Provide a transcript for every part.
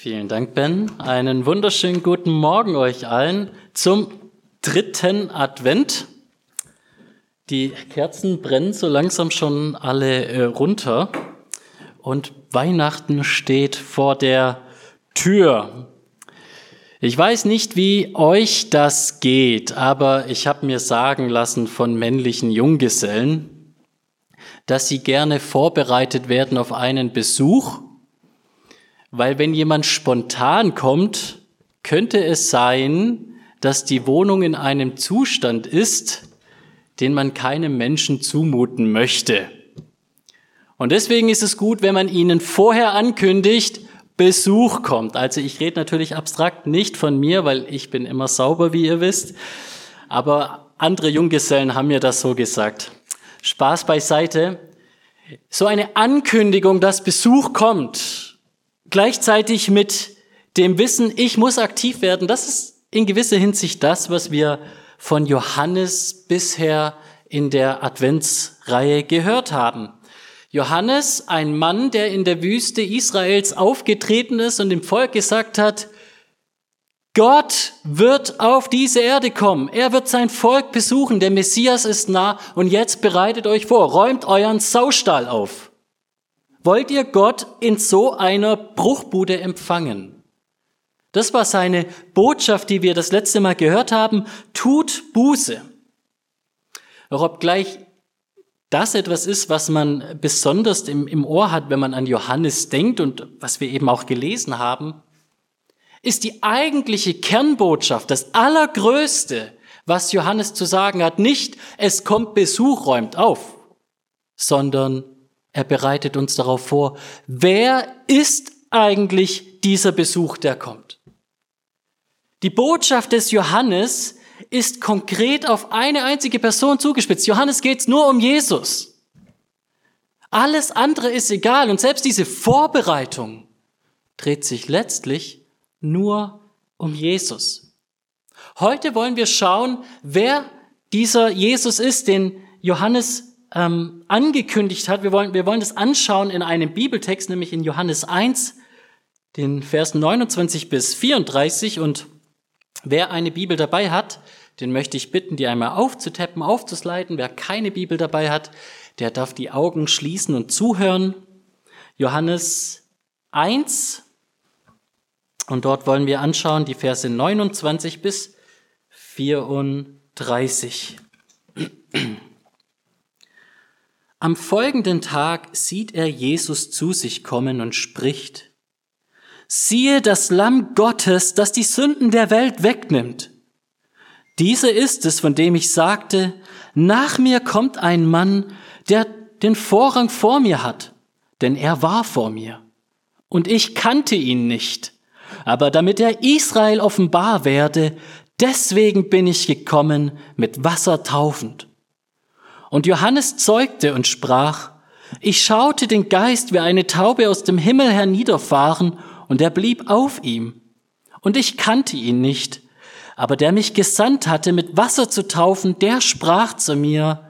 Vielen Dank, Ben. Einen wunderschönen guten Morgen euch allen zum dritten Advent. Die Kerzen brennen so langsam schon alle äh, runter und Weihnachten steht vor der Tür. Ich weiß nicht, wie euch das geht, aber ich habe mir sagen lassen von männlichen Junggesellen, dass sie gerne vorbereitet werden auf einen Besuch weil wenn jemand spontan kommt, könnte es sein, dass die Wohnung in einem Zustand ist, den man keinem Menschen zumuten möchte. Und deswegen ist es gut, wenn man ihnen vorher ankündigt, Besuch kommt. Also ich rede natürlich abstrakt nicht von mir, weil ich bin immer sauber, wie ihr wisst. Aber andere Junggesellen haben mir das so gesagt. Spaß beiseite. So eine Ankündigung, dass Besuch kommt, gleichzeitig mit dem Wissen, ich muss aktiv werden, das ist in gewisser Hinsicht das, was wir von Johannes bisher in der Adventsreihe gehört haben. Johannes, ein Mann, der in der Wüste Israels aufgetreten ist und dem Volk gesagt hat, Gott wird auf diese Erde kommen. Er wird sein Volk besuchen. Der Messias ist nah und jetzt bereitet euch vor. Räumt euren Saustall auf. Wollt ihr Gott in so einer Bruchbude empfangen? Das war seine Botschaft, die wir das letzte Mal gehört haben. Tut Buße. Auch obgleich das etwas ist, was man besonders im, im Ohr hat, wenn man an Johannes denkt und was wir eben auch gelesen haben, ist die eigentliche Kernbotschaft, das Allergrößte, was Johannes zu sagen hat, nicht, es kommt Besuch, räumt auf, sondern er bereitet uns darauf vor, wer ist eigentlich dieser Besuch, der kommt. Die Botschaft des Johannes ist konkret auf eine einzige Person zugespitzt. Johannes geht es nur um Jesus. Alles andere ist egal und selbst diese Vorbereitung dreht sich letztlich nur um Jesus. Heute wollen wir schauen, wer dieser Jesus ist, den Johannes ähm, angekündigt hat. Wir wollen, wir wollen das anschauen in einem Bibeltext, nämlich in Johannes 1, den Versen 29 bis 34. Und wer eine Bibel dabei hat, den möchte ich bitten, die einmal aufzutappen, aufzusliden. Wer keine Bibel dabei hat, der darf die Augen schließen und zuhören. Johannes 1. Und dort wollen wir anschauen die Verse 29 bis 34. Am folgenden Tag sieht er Jesus zu sich kommen und spricht, siehe das Lamm Gottes, das die Sünden der Welt wegnimmt. Dieser ist es, von dem ich sagte, nach mir kommt ein Mann, der den Vorrang vor mir hat, denn er war vor mir. Und ich kannte ihn nicht. Aber damit er Israel offenbar werde, deswegen bin ich gekommen, mit Wasser taufend. Und Johannes zeugte und sprach, ich schaute den Geist wie eine Taube aus dem Himmel herniederfahren, und er blieb auf ihm. Und ich kannte ihn nicht, aber der mich gesandt hatte, mit Wasser zu taufen, der sprach zu mir,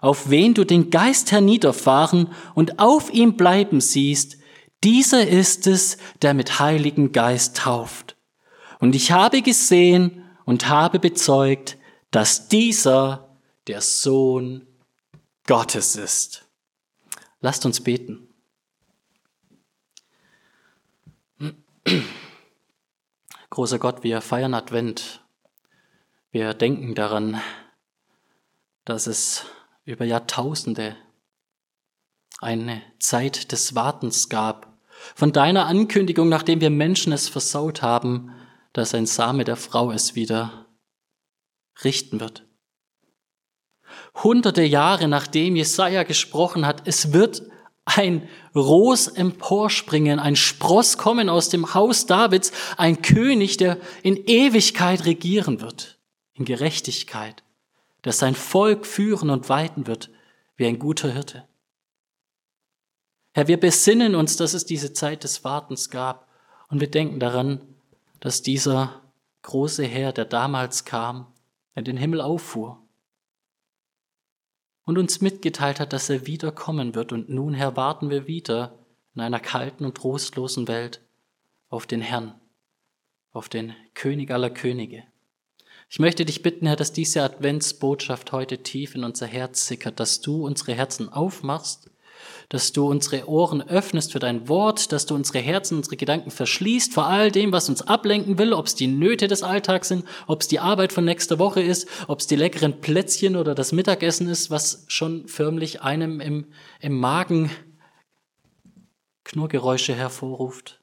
auf wen du den Geist herniederfahren und auf ihm bleiben siehst, dieser ist es, der mit Heiligen Geist tauft. Und ich habe gesehen und habe bezeugt, dass dieser der Sohn Gottes ist. Lasst uns beten. Großer Gott, wir feiern Advent. Wir denken daran, dass es über Jahrtausende eine Zeit des Wartens gab. Von deiner Ankündigung, nachdem wir Menschen es versaut haben, dass ein Same der Frau es wieder richten wird hunderte Jahre nachdem Jesaja gesprochen hat, es wird ein Ros emporspringen, ein Spross kommen aus dem Haus Davids, ein König, der in Ewigkeit regieren wird, in Gerechtigkeit, der sein Volk führen und weiten wird wie ein guter Hirte. Herr, wir besinnen uns, dass es diese Zeit des Wartens gab und wir denken daran, dass dieser große Herr, der damals kam, in den Himmel auffuhr und uns mitgeteilt hat, dass er wiederkommen wird. Und nun, Herr, warten wir wieder in einer kalten und trostlosen Welt auf den Herrn, auf den König aller Könige. Ich möchte dich bitten, Herr, dass diese Adventsbotschaft heute tief in unser Herz sickert, dass du unsere Herzen aufmachst, dass du unsere Ohren öffnest für dein Wort, dass du unsere Herzen, unsere Gedanken verschließt vor all dem, was uns ablenken will, ob es die Nöte des Alltags sind, ob es die Arbeit von nächster Woche ist, ob es die leckeren Plätzchen oder das Mittagessen ist, was schon förmlich einem im, im Magen Knurrgeräusche hervorruft.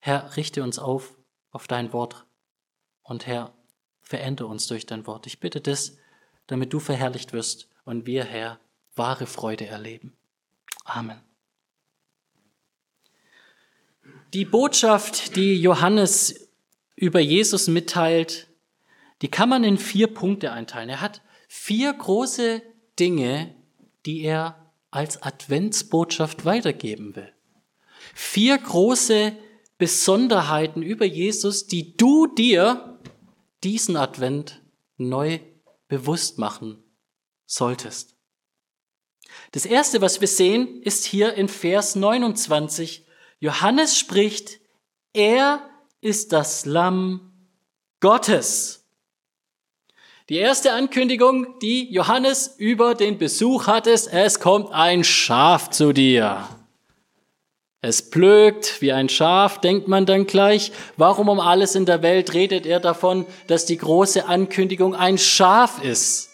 Herr, richte uns auf auf dein Wort. Und Herr, verändere uns durch dein Wort. Ich bitte das, damit du verherrlicht wirst und wir, Herr, wahre Freude erleben. Amen. Die Botschaft, die Johannes über Jesus mitteilt, die kann man in vier Punkte einteilen. Er hat vier große Dinge, die er als Adventsbotschaft weitergeben will. Vier große Besonderheiten über Jesus, die du dir diesen Advent neu bewusst machen solltest. Das erste, was wir sehen, ist hier in Vers 29. Johannes spricht, er ist das Lamm Gottes. Die erste Ankündigung, die Johannes über den Besuch hat, ist, es kommt ein Schaf zu dir. Es plögt wie ein Schaf, denkt man dann gleich. Warum um alles in der Welt redet er davon, dass die große Ankündigung ein Schaf ist?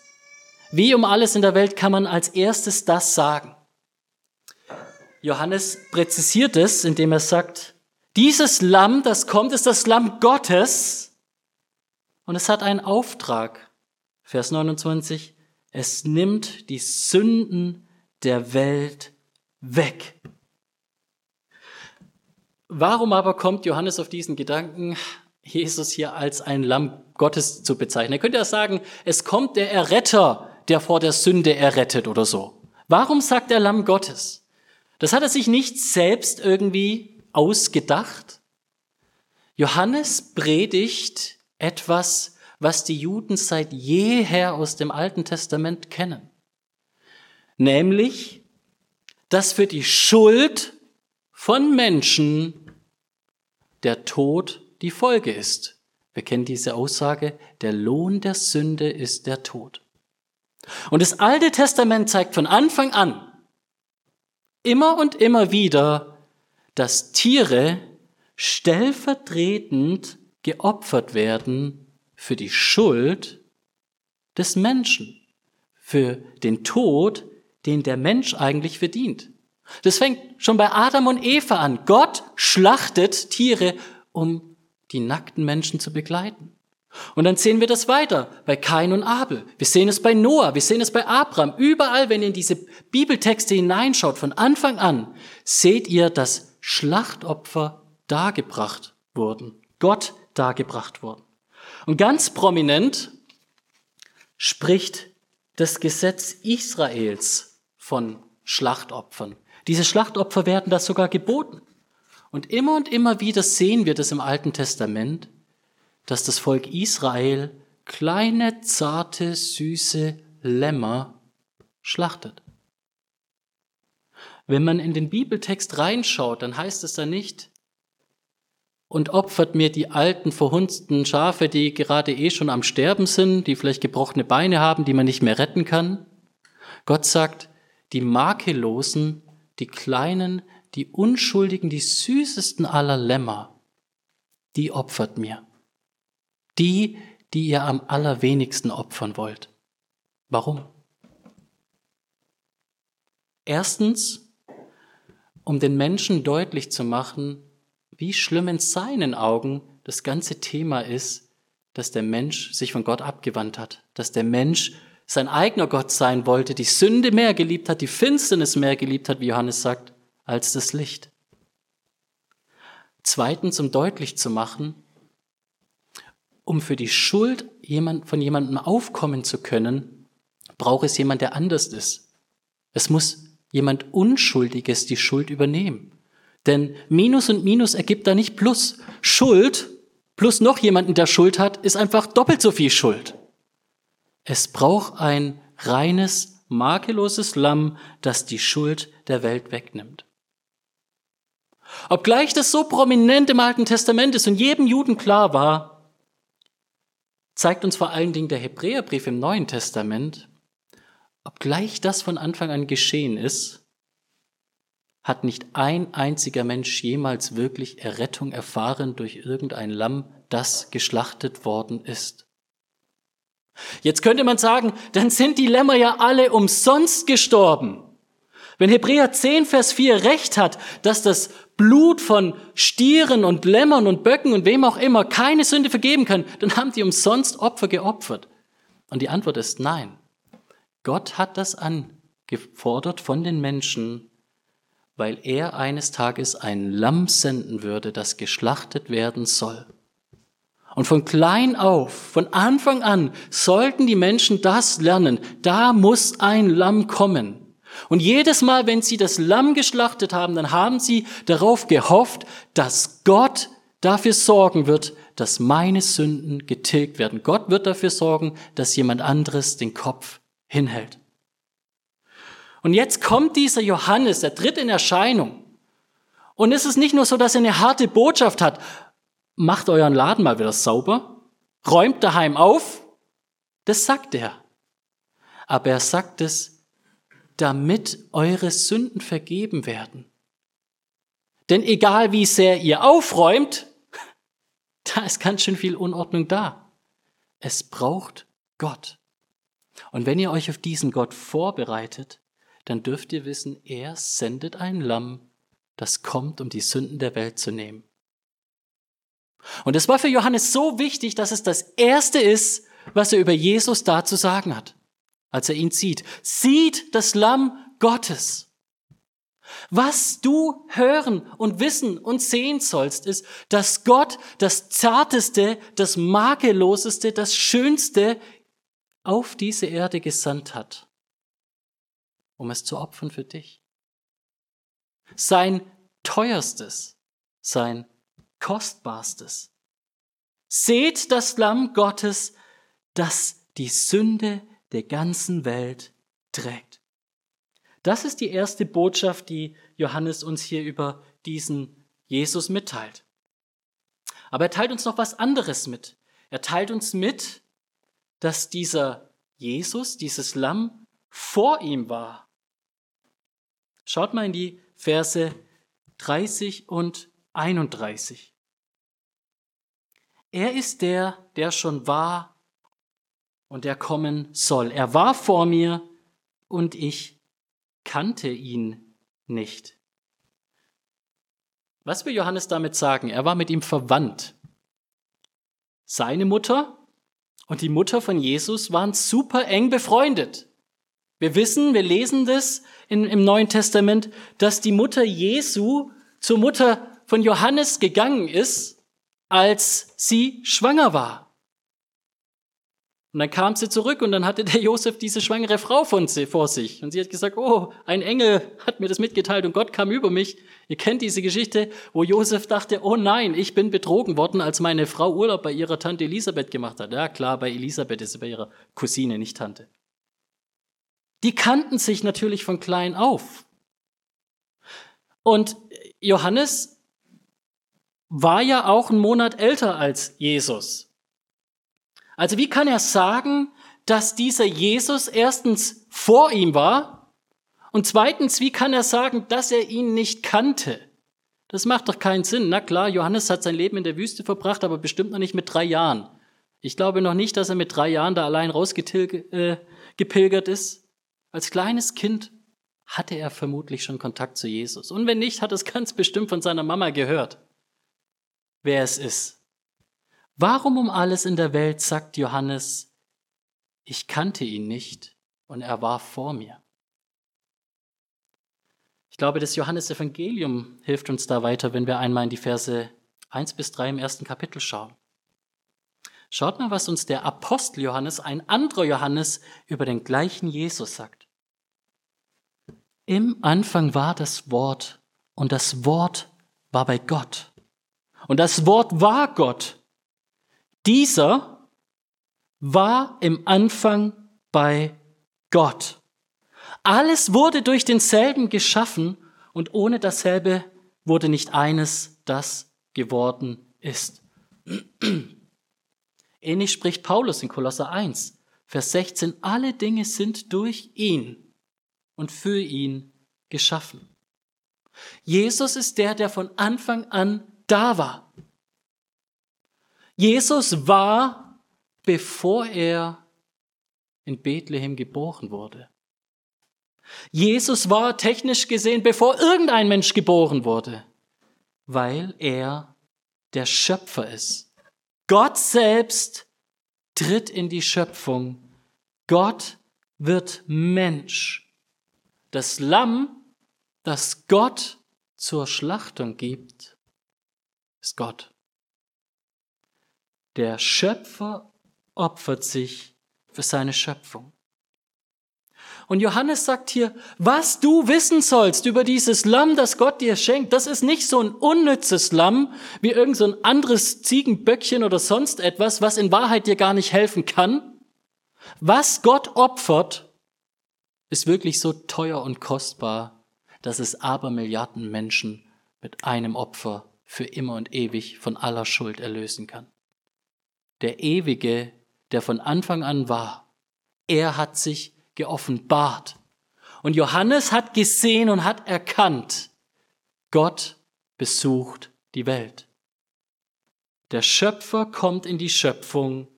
Wie um alles in der Welt kann man als erstes das sagen? Johannes präzisiert es, indem er sagt, dieses Lamm, das kommt, ist das Lamm Gottes und es hat einen Auftrag. Vers 29, es nimmt die Sünden der Welt weg. Warum aber kommt Johannes auf diesen Gedanken, Jesus hier als ein Lamm Gottes zu bezeichnen? Er könnte ja sagen, es kommt der Erretter, der vor der Sünde errettet oder so. Warum sagt er Lamm Gottes? Das hat er sich nicht selbst irgendwie ausgedacht. Johannes predigt etwas, was die Juden seit jeher aus dem Alten Testament kennen. Nämlich, dass für die Schuld von Menschen der Tod die Folge ist. Wir kennen diese Aussage, der Lohn der Sünde ist der Tod. Und das Alte Testament zeigt von Anfang an immer und immer wieder, dass Tiere stellvertretend geopfert werden für die Schuld des Menschen, für den Tod, den der Mensch eigentlich verdient. Das fängt schon bei Adam und Eva an. Gott schlachtet Tiere, um die nackten Menschen zu begleiten. Und dann sehen wir das weiter bei Kain und Abel. Wir sehen es bei Noah, wir sehen es bei Abraham. Überall, wenn ihr in diese Bibeltexte hineinschaut, von Anfang an, seht ihr, dass Schlachtopfer dargebracht wurden. Gott dargebracht wurden. Und ganz prominent spricht das Gesetz Israels von Schlachtopfern. Diese Schlachtopfer werden das sogar geboten. Und immer und immer wieder sehen wir das im Alten Testament, dass das Volk Israel kleine, zarte, süße Lämmer schlachtet. Wenn man in den Bibeltext reinschaut, dann heißt es da nicht, und opfert mir die alten, verhunzten Schafe, die gerade eh schon am Sterben sind, die vielleicht gebrochene Beine haben, die man nicht mehr retten kann. Gott sagt, die makellosen die kleinen, die unschuldigen, die süßesten aller Lämmer, die opfert mir. Die, die ihr am allerwenigsten opfern wollt. Warum? Erstens, um den Menschen deutlich zu machen, wie schlimm in seinen Augen das ganze Thema ist, dass der Mensch sich von Gott abgewandt hat, dass der Mensch sein eigener Gott sein wollte, die Sünde mehr geliebt hat, die Finsternis mehr geliebt hat, wie Johannes sagt, als das Licht. Zweitens, um deutlich zu machen, um für die Schuld von jemandem aufkommen zu können, braucht es jemand, der anders ist. Es muss jemand Unschuldiges die Schuld übernehmen. Denn Minus und Minus ergibt da nicht Plus. Schuld plus noch jemanden, der Schuld hat, ist einfach doppelt so viel Schuld. Es braucht ein reines, makelloses Lamm, das die Schuld der Welt wegnimmt. Obgleich das so prominent im Alten Testament ist und jedem Juden klar war, zeigt uns vor allen Dingen der Hebräerbrief im Neuen Testament, obgleich das von Anfang an geschehen ist, hat nicht ein einziger Mensch jemals wirklich Errettung erfahren durch irgendein Lamm, das geschlachtet worden ist. Jetzt könnte man sagen, dann sind die Lämmer ja alle umsonst gestorben. Wenn Hebräer 10, Vers 4 recht hat, dass das Blut von Stieren und Lämmern und Böcken und wem auch immer keine Sünde vergeben kann, dann haben die umsonst Opfer geopfert. Und die Antwort ist nein. Gott hat das angefordert von den Menschen, weil er eines Tages ein Lamm senden würde, das geschlachtet werden soll. Und von klein auf, von Anfang an, sollten die Menschen das lernen. Da muss ein Lamm kommen. Und jedes Mal, wenn sie das Lamm geschlachtet haben, dann haben sie darauf gehofft, dass Gott dafür sorgen wird, dass meine Sünden getilgt werden. Gott wird dafür sorgen, dass jemand anderes den Kopf hinhält. Und jetzt kommt dieser Johannes, der tritt in Erscheinung. Und es ist nicht nur so, dass er eine harte Botschaft hat. Macht euren Laden mal wieder sauber. Räumt daheim auf. Das sagt er. Aber er sagt es, damit eure Sünden vergeben werden. Denn egal wie sehr ihr aufräumt, da ist ganz schön viel Unordnung da. Es braucht Gott. Und wenn ihr euch auf diesen Gott vorbereitet, dann dürft ihr wissen, er sendet ein Lamm, das kommt, um die Sünden der Welt zu nehmen. Und es war für Johannes so wichtig, dass es das Erste ist, was er über Jesus da zu sagen hat, als er ihn sieht. Sieht das Lamm Gottes. Was du hören und wissen und sehen sollst, ist, dass Gott das Zarteste, das Makelloseste, das Schönste auf diese Erde gesandt hat um es zu opfern für dich. Sein teuerstes, sein kostbarstes. Seht das Lamm Gottes, das die Sünde der ganzen Welt trägt. Das ist die erste Botschaft, die Johannes uns hier über diesen Jesus mitteilt. Aber er teilt uns noch was anderes mit. Er teilt uns mit, dass dieser Jesus, dieses Lamm, vor ihm war. Schaut mal in die Verse 30 und 31. Er ist der, der schon war und der kommen soll. Er war vor mir und ich kannte ihn nicht. Was will Johannes damit sagen? Er war mit ihm verwandt. Seine Mutter und die Mutter von Jesus waren super eng befreundet. Wir wissen, wir lesen das in, im Neuen Testament, dass die Mutter Jesu zur Mutter von Johannes gegangen ist, als sie schwanger war. Und dann kam sie zurück und dann hatte der Josef diese schwangere Frau von sie, vor sich. Und sie hat gesagt, oh, ein Engel hat mir das mitgeteilt und Gott kam über mich. Ihr kennt diese Geschichte, wo Josef dachte, oh nein, ich bin betrogen worden, als meine Frau Urlaub bei ihrer Tante Elisabeth gemacht hat. Ja klar, bei Elisabeth ist sie bei ihrer Cousine, nicht Tante. Die kannten sich natürlich von klein auf. Und Johannes war ja auch einen Monat älter als Jesus. Also wie kann er sagen, dass dieser Jesus erstens vor ihm war und zweitens, wie kann er sagen, dass er ihn nicht kannte? Das macht doch keinen Sinn. Na klar, Johannes hat sein Leben in der Wüste verbracht, aber bestimmt noch nicht mit drei Jahren. Ich glaube noch nicht, dass er mit drei Jahren da allein rausgepilgert äh, ist. Als kleines Kind hatte er vermutlich schon Kontakt zu Jesus. Und wenn nicht, hat es ganz bestimmt von seiner Mama gehört, wer es ist. Warum um alles in der Welt sagt Johannes, ich kannte ihn nicht und er war vor mir? Ich glaube, das Johannesevangelium hilft uns da weiter, wenn wir einmal in die Verse 1 bis 3 im ersten Kapitel schauen. Schaut mal, was uns der Apostel Johannes, ein anderer Johannes, über den gleichen Jesus sagt. Im Anfang war das Wort und das Wort war bei Gott. Und das Wort war Gott. Dieser war im Anfang bei Gott. Alles wurde durch denselben geschaffen und ohne dasselbe wurde nicht eines, das geworden ist. Ähnlich spricht Paulus in Kolosser 1, Vers 16, alle Dinge sind durch ihn und für ihn geschaffen. Jesus ist der, der von Anfang an da war. Jesus war, bevor er in Bethlehem geboren wurde. Jesus war technisch gesehen, bevor irgendein Mensch geboren wurde, weil er der Schöpfer ist. Gott selbst tritt in die Schöpfung. Gott wird Mensch. Das Lamm, das Gott zur Schlachtung gibt, ist Gott. Der Schöpfer opfert sich für seine Schöpfung. Und Johannes sagt hier, was du wissen sollst über dieses Lamm, das Gott dir schenkt, das ist nicht so ein unnützes Lamm wie irgend so anderes Ziegenböckchen oder sonst etwas, was in Wahrheit dir gar nicht helfen kann. Was Gott opfert, ist wirklich so teuer und kostbar, dass es Abermilliarden Menschen mit einem Opfer für immer und ewig von aller Schuld erlösen kann. Der Ewige, der von Anfang an war, er hat sich geoffenbart. Und Johannes hat gesehen und hat erkannt, Gott besucht die Welt. Der Schöpfer kommt in die Schöpfung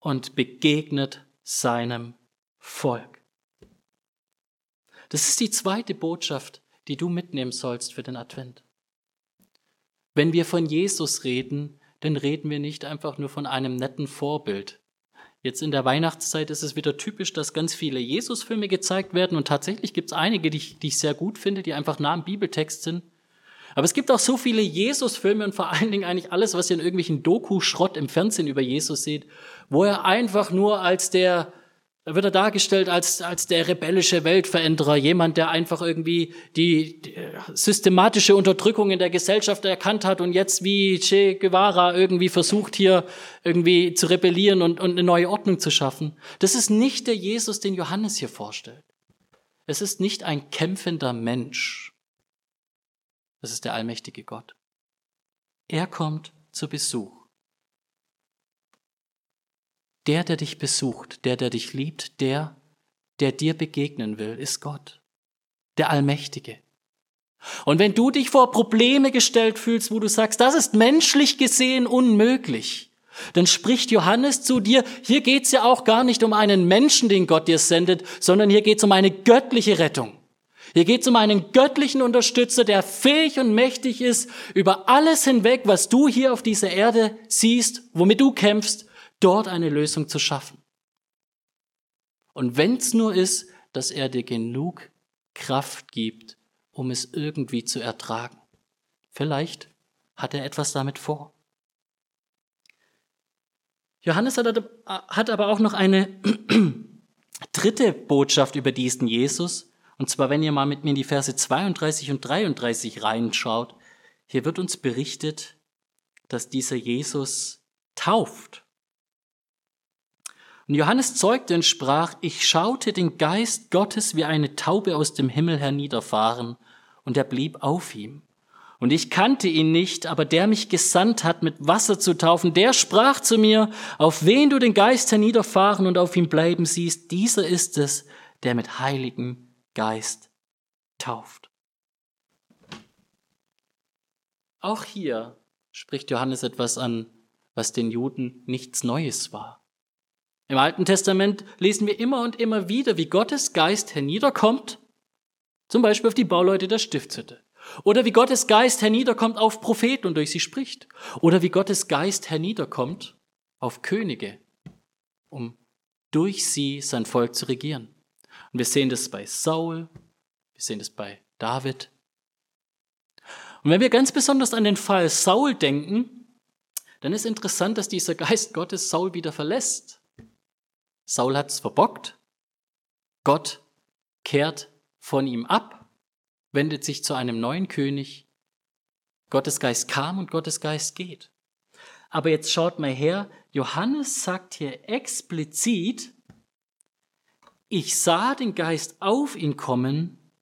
und begegnet seinem Volk. Das ist die zweite Botschaft, die du mitnehmen sollst für den Advent. Wenn wir von Jesus reden, dann reden wir nicht einfach nur von einem netten Vorbild, Jetzt in der Weihnachtszeit ist es wieder typisch, dass ganz viele Jesus-Filme gezeigt werden und tatsächlich gibt es einige, die ich, die ich sehr gut finde, die einfach nah am Bibeltext sind. Aber es gibt auch so viele Jesus-Filme und vor allen Dingen eigentlich alles, was ihr in irgendwelchen Doku-Schrott im Fernsehen über Jesus seht, wo er einfach nur als der da wird er dargestellt als, als der rebellische Weltveränderer, jemand, der einfach irgendwie die, die systematische Unterdrückung in der Gesellschaft erkannt hat und jetzt wie Che Guevara irgendwie versucht, hier irgendwie zu rebellieren und, und eine neue Ordnung zu schaffen. Das ist nicht der Jesus, den Johannes hier vorstellt. Es ist nicht ein kämpfender Mensch. Das ist der allmächtige Gott. Er kommt zu Besuch. Der, der dich besucht, der, der dich liebt, der, der dir begegnen will, ist Gott, der Allmächtige. Und wenn du dich vor Probleme gestellt fühlst, wo du sagst, das ist menschlich gesehen unmöglich, dann spricht Johannes zu dir, hier geht's ja auch gar nicht um einen Menschen, den Gott dir sendet, sondern hier geht's um eine göttliche Rettung. Hier geht's um einen göttlichen Unterstützer, der fähig und mächtig ist, über alles hinweg, was du hier auf dieser Erde siehst, womit du kämpfst, dort eine Lösung zu schaffen. Und wenn es nur ist, dass er dir genug Kraft gibt, um es irgendwie zu ertragen. Vielleicht hat er etwas damit vor. Johannes hat aber auch noch eine dritte Botschaft über diesen Jesus. Und zwar, wenn ihr mal mit mir in die Verse 32 und 33 reinschaut, hier wird uns berichtet, dass dieser Jesus tauft. Und Johannes zeugte und sprach, ich schaute den Geist Gottes wie eine Taube aus dem Himmel herniederfahren, und er blieb auf ihm. Und ich kannte ihn nicht, aber der mich gesandt hat, mit Wasser zu taufen, der sprach zu mir, auf wen du den Geist herniederfahren und auf ihm bleiben siehst, dieser ist es, der mit heiligem Geist tauft. Auch hier spricht Johannes etwas an, was den Juden nichts Neues war. Im Alten Testament lesen wir immer und immer wieder, wie Gottes Geist herniederkommt, zum Beispiel auf die Bauleute der Stiftshütte. Oder wie Gottes Geist herniederkommt auf Propheten und durch sie spricht. Oder wie Gottes Geist herniederkommt auf Könige, um durch sie sein Volk zu regieren. Und wir sehen das bei Saul, wir sehen das bei David. Und wenn wir ganz besonders an den Fall Saul denken, dann ist interessant, dass dieser Geist Gottes Saul wieder verlässt. Saul hat es verbockt. Gott kehrt von ihm ab, wendet sich zu einem neuen König. Gottes Geist kam und Gottes Geist geht. Aber jetzt schaut mal her, Johannes sagt hier explizit, ich sah den Geist auf ihn kommen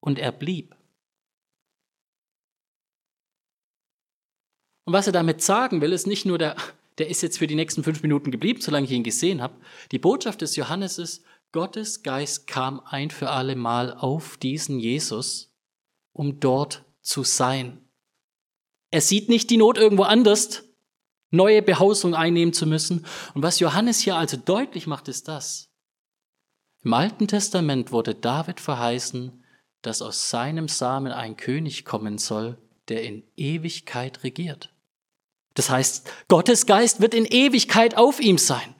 und er blieb. Und was er damit sagen will, ist nicht nur der der ist jetzt für die nächsten fünf Minuten geblieben, solange ich ihn gesehen habe. Die Botschaft des Johannes ist, Gottes Geist kam ein für alle Mal auf diesen Jesus, um dort zu sein. Er sieht nicht die Not irgendwo anders, neue Behausung einnehmen zu müssen. Und was Johannes hier also deutlich macht, ist das. Im Alten Testament wurde David verheißen, dass aus seinem Samen ein König kommen soll, der in Ewigkeit regiert. Das heißt, Gottes Geist wird in Ewigkeit auf ihm sein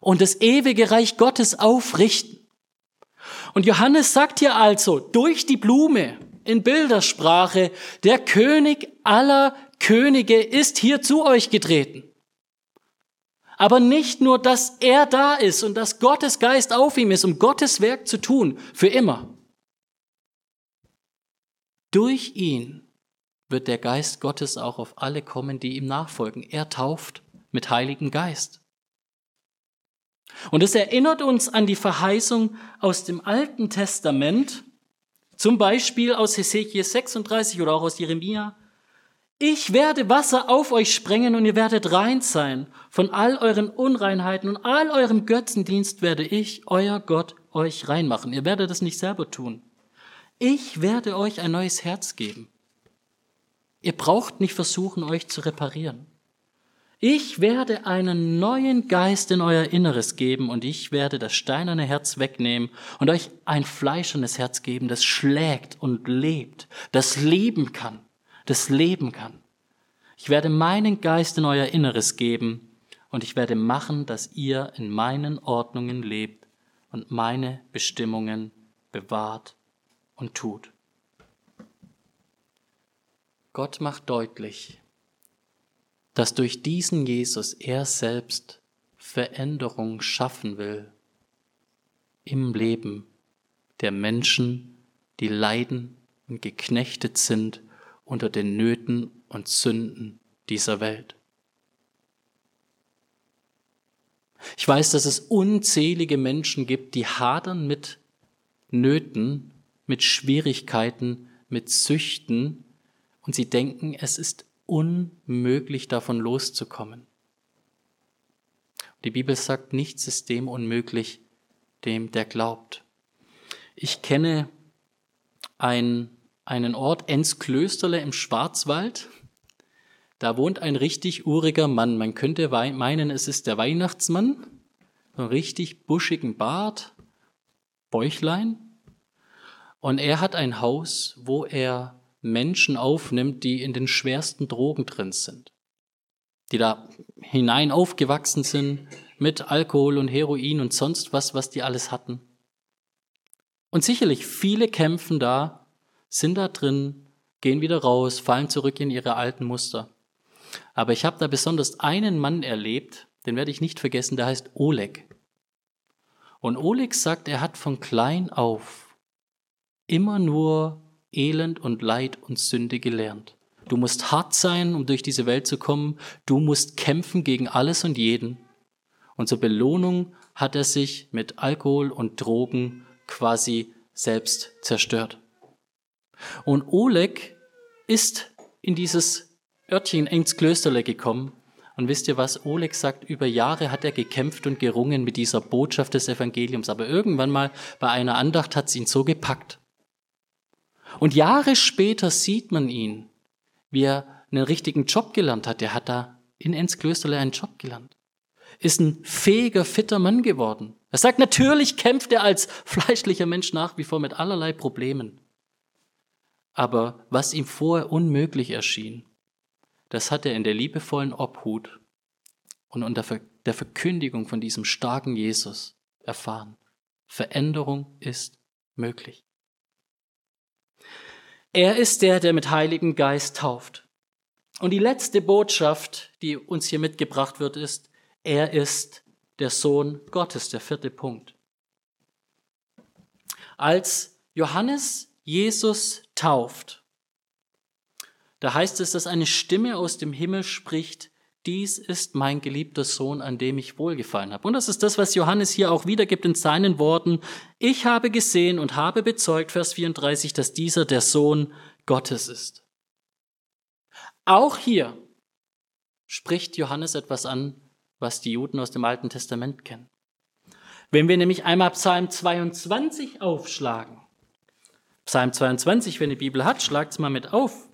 und das ewige Reich Gottes aufrichten. Und Johannes sagt hier also durch die Blume in Bildersprache, der König aller Könige ist hier zu euch getreten. Aber nicht nur, dass er da ist und dass Gottes Geist auf ihm ist, um Gottes Werk zu tun, für immer. Durch ihn wird der Geist Gottes auch auf alle kommen, die ihm nachfolgen. Er tauft mit Heiligen Geist. Und es erinnert uns an die Verheißung aus dem Alten Testament, zum Beispiel aus Hesekiel 36 oder auch aus Jeremia. Ich werde Wasser auf euch sprengen und ihr werdet rein sein. Von all euren Unreinheiten und all eurem Götzendienst werde ich, euer Gott, euch reinmachen. Ihr werdet es nicht selber tun. Ich werde euch ein neues Herz geben Ihr braucht nicht versuchen, euch zu reparieren. Ich werde einen neuen Geist in euer Inneres geben und ich werde das steinerne Herz wegnehmen und euch ein fleischernes Herz geben, das schlägt und lebt, das leben kann, das leben kann. Ich werde meinen Geist in euer Inneres geben und ich werde machen, dass ihr in meinen Ordnungen lebt und meine Bestimmungen bewahrt und tut. Gott macht deutlich, dass durch diesen Jesus er selbst Veränderung schaffen will im Leben der Menschen, die leiden und geknechtet sind unter den Nöten und Sünden dieser Welt. Ich weiß, dass es unzählige Menschen gibt, die hadern mit Nöten, mit Schwierigkeiten, mit Süchten, und sie denken, es ist unmöglich davon loszukommen. Die Bibel sagt, nichts ist dem unmöglich, dem der glaubt. Ich kenne ein, einen Ort, Ensklösterle im Schwarzwald. Da wohnt ein richtig uriger Mann. Man könnte meinen, es ist der Weihnachtsmann. So einen richtig buschigen Bart, Bäuchlein. Und er hat ein Haus, wo er Menschen aufnimmt, die in den schwersten Drogen drin sind, die da hinein aufgewachsen sind mit Alkohol und Heroin und sonst was, was die alles hatten. Und sicherlich viele kämpfen da, sind da drin, gehen wieder raus, fallen zurück in ihre alten Muster. Aber ich habe da besonders einen Mann erlebt, den werde ich nicht vergessen, der heißt Oleg. Und Oleg sagt, er hat von klein auf immer nur Elend und Leid und Sünde gelernt. Du musst hart sein, um durch diese Welt zu kommen. Du musst kämpfen gegen alles und jeden. Und zur Belohnung hat er sich mit Alkohol und Drogen quasi selbst zerstört. Und Oleg ist in dieses Örtchen ins Klösterle gekommen. Und wisst ihr was? Oleg sagt, über Jahre hat er gekämpft und gerungen mit dieser Botschaft des Evangeliums. Aber irgendwann mal bei einer Andacht hat es ihn so gepackt. Und Jahre später sieht man ihn, wie er einen richtigen Job gelernt hat. Er hat da in Enzklösterle einen Job gelernt. Ist ein fähiger, fitter Mann geworden. Er sagt, natürlich kämpft er als fleischlicher Mensch nach wie vor mit allerlei Problemen. Aber was ihm vorher unmöglich erschien, das hat er in der liebevollen Obhut und unter der Verkündigung von diesem starken Jesus erfahren. Veränderung ist möglich. Er ist der, der mit Heiligem Geist tauft. Und die letzte Botschaft, die uns hier mitgebracht wird, ist, er ist der Sohn Gottes, der vierte Punkt. Als Johannes Jesus tauft, da heißt es, dass eine Stimme aus dem Himmel spricht, dies ist mein geliebter Sohn, an dem ich wohlgefallen habe. Und das ist das, was Johannes hier auch wiedergibt in seinen Worten. Ich habe gesehen und habe bezeugt, Vers 34, dass dieser der Sohn Gottes ist. Auch hier spricht Johannes etwas an, was die Juden aus dem Alten Testament kennen. Wenn wir nämlich einmal Psalm 22 aufschlagen, Psalm 22, wenn die Bibel hat, schlagt's mal mit auf,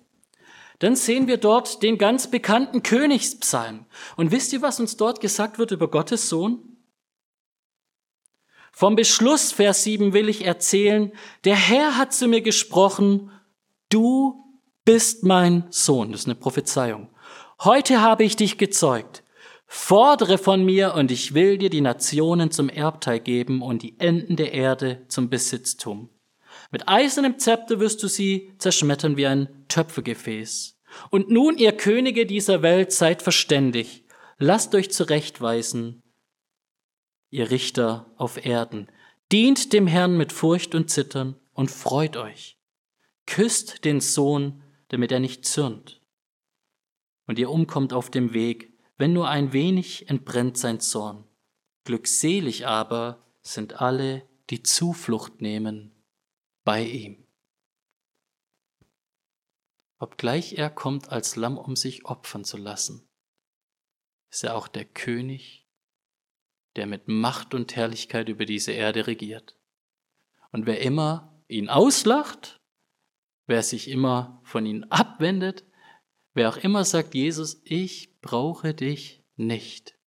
dann sehen wir dort den ganz bekannten Königspsalm. Und wisst ihr, was uns dort gesagt wird über Gottes Sohn? Vom Beschluss, Vers 7, will ich erzählen, der Herr hat zu mir gesprochen, du bist mein Sohn. Das ist eine Prophezeiung. Heute habe ich dich gezeugt. Fordere von mir und ich will dir die Nationen zum Erbteil geben und die Enden der Erde zum Besitztum. Mit eisernem Zepter wirst du sie zerschmettern wie ein Töpfegefäß. Und nun, ihr Könige dieser Welt, seid verständig. Lasst euch zurechtweisen ihr Richter auf Erden. Dient dem Herrn mit Furcht und Zittern und freut euch. Küsst den Sohn, damit er nicht zürnt. Und ihr umkommt auf dem Weg, wenn nur ein wenig entbrennt sein Zorn. Glückselig aber sind alle, die Zuflucht nehmen bei ihm. Obgleich er kommt als Lamm, um sich opfern zu lassen, ist er auch der König der mit Macht und Herrlichkeit über diese Erde regiert. Und wer immer ihn auslacht, wer sich immer von ihm abwendet, wer auch immer sagt, Jesus, ich brauche dich nicht,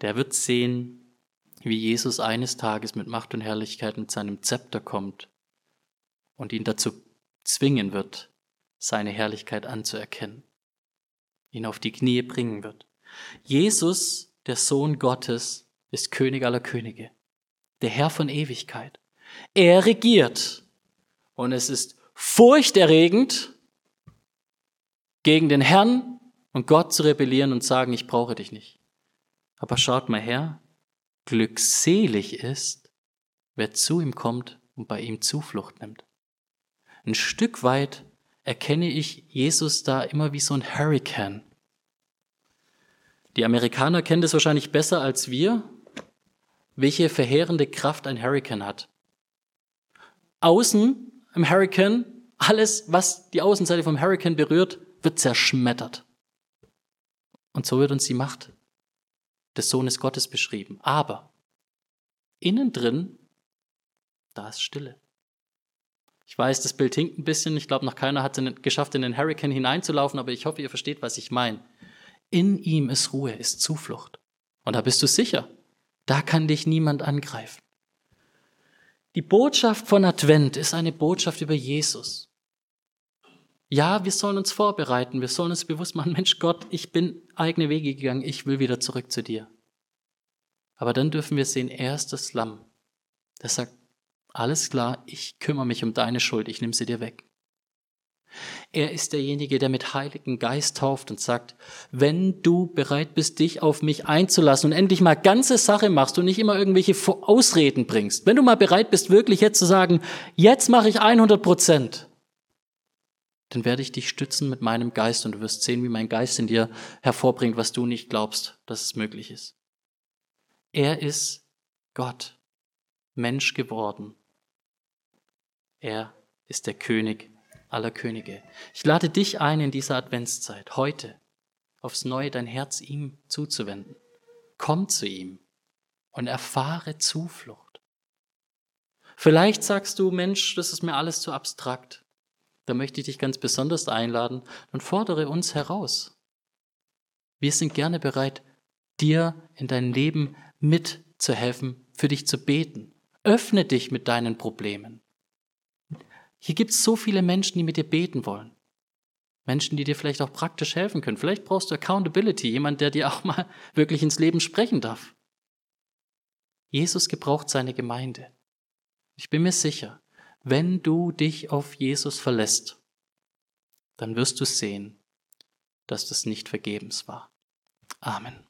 der wird sehen, wie Jesus eines Tages mit Macht und Herrlichkeit mit seinem Zepter kommt und ihn dazu zwingen wird, seine Herrlichkeit anzuerkennen, ihn auf die Knie bringen wird. Jesus der Sohn Gottes, ist König aller Könige, der Herr von Ewigkeit. Er regiert. Und es ist furchterregend, gegen den Herrn und Gott zu rebellieren und sagen, ich brauche dich nicht. Aber schaut mal her, glückselig ist, wer zu ihm kommt und bei ihm Zuflucht nimmt. Ein Stück weit erkenne ich Jesus da immer wie so ein Hurricane, die Amerikaner kennen das wahrscheinlich besser als wir, welche verheerende Kraft ein Hurricane hat. Außen im Hurricane, alles, was die Außenseite vom Hurricane berührt, wird zerschmettert. Und so wird uns die Macht des Sohnes Gottes beschrieben. Aber innen drin, da ist Stille. Ich weiß, das Bild hinkt ein bisschen. Ich glaube, noch keiner hat es geschafft, in den Hurricane hineinzulaufen, aber ich hoffe, ihr versteht, was ich meine. In ihm ist Ruhe, ist Zuflucht. Und da bist du sicher. Da kann dich niemand angreifen. Die Botschaft von Advent ist eine Botschaft über Jesus. Ja, wir sollen uns vorbereiten, wir sollen uns bewusst machen, Mensch Gott, ich bin eigene Wege gegangen, ich will wieder zurück zu dir. Aber dann dürfen wir sehen, er ist das Lamm, der sagt, alles klar, ich kümmere mich um deine Schuld, ich nehme sie dir weg. Er ist derjenige, der mit Heiligen Geist tauft und sagt, wenn du bereit bist, dich auf mich einzulassen und endlich mal ganze Sache machst und nicht immer irgendwelche Ausreden bringst, wenn du mal bereit bist, wirklich jetzt zu sagen, jetzt mache ich 100 Prozent, dann werde ich dich stützen mit meinem Geist und du wirst sehen, wie mein Geist in dir hervorbringt, was du nicht glaubst, dass es möglich ist. Er ist Gott, Mensch geworden. Er ist der König aller Könige. Ich lade dich ein, in dieser Adventszeit, heute, aufs Neue dein Herz ihm zuzuwenden. Komm zu ihm und erfahre Zuflucht. Vielleicht sagst du, Mensch, das ist mir alles zu abstrakt. Da möchte ich dich ganz besonders einladen und fordere uns heraus. Wir sind gerne bereit, dir in dein Leben mitzuhelfen, für dich zu beten. Öffne dich mit deinen Problemen. Hier gibt es so viele Menschen, die mit dir beten wollen. Menschen, die dir vielleicht auch praktisch helfen können. Vielleicht brauchst du Accountability, jemand, der dir auch mal wirklich ins Leben sprechen darf. Jesus gebraucht seine Gemeinde. Ich bin mir sicher, wenn du dich auf Jesus verlässt, dann wirst du sehen, dass das nicht vergebens war. Amen.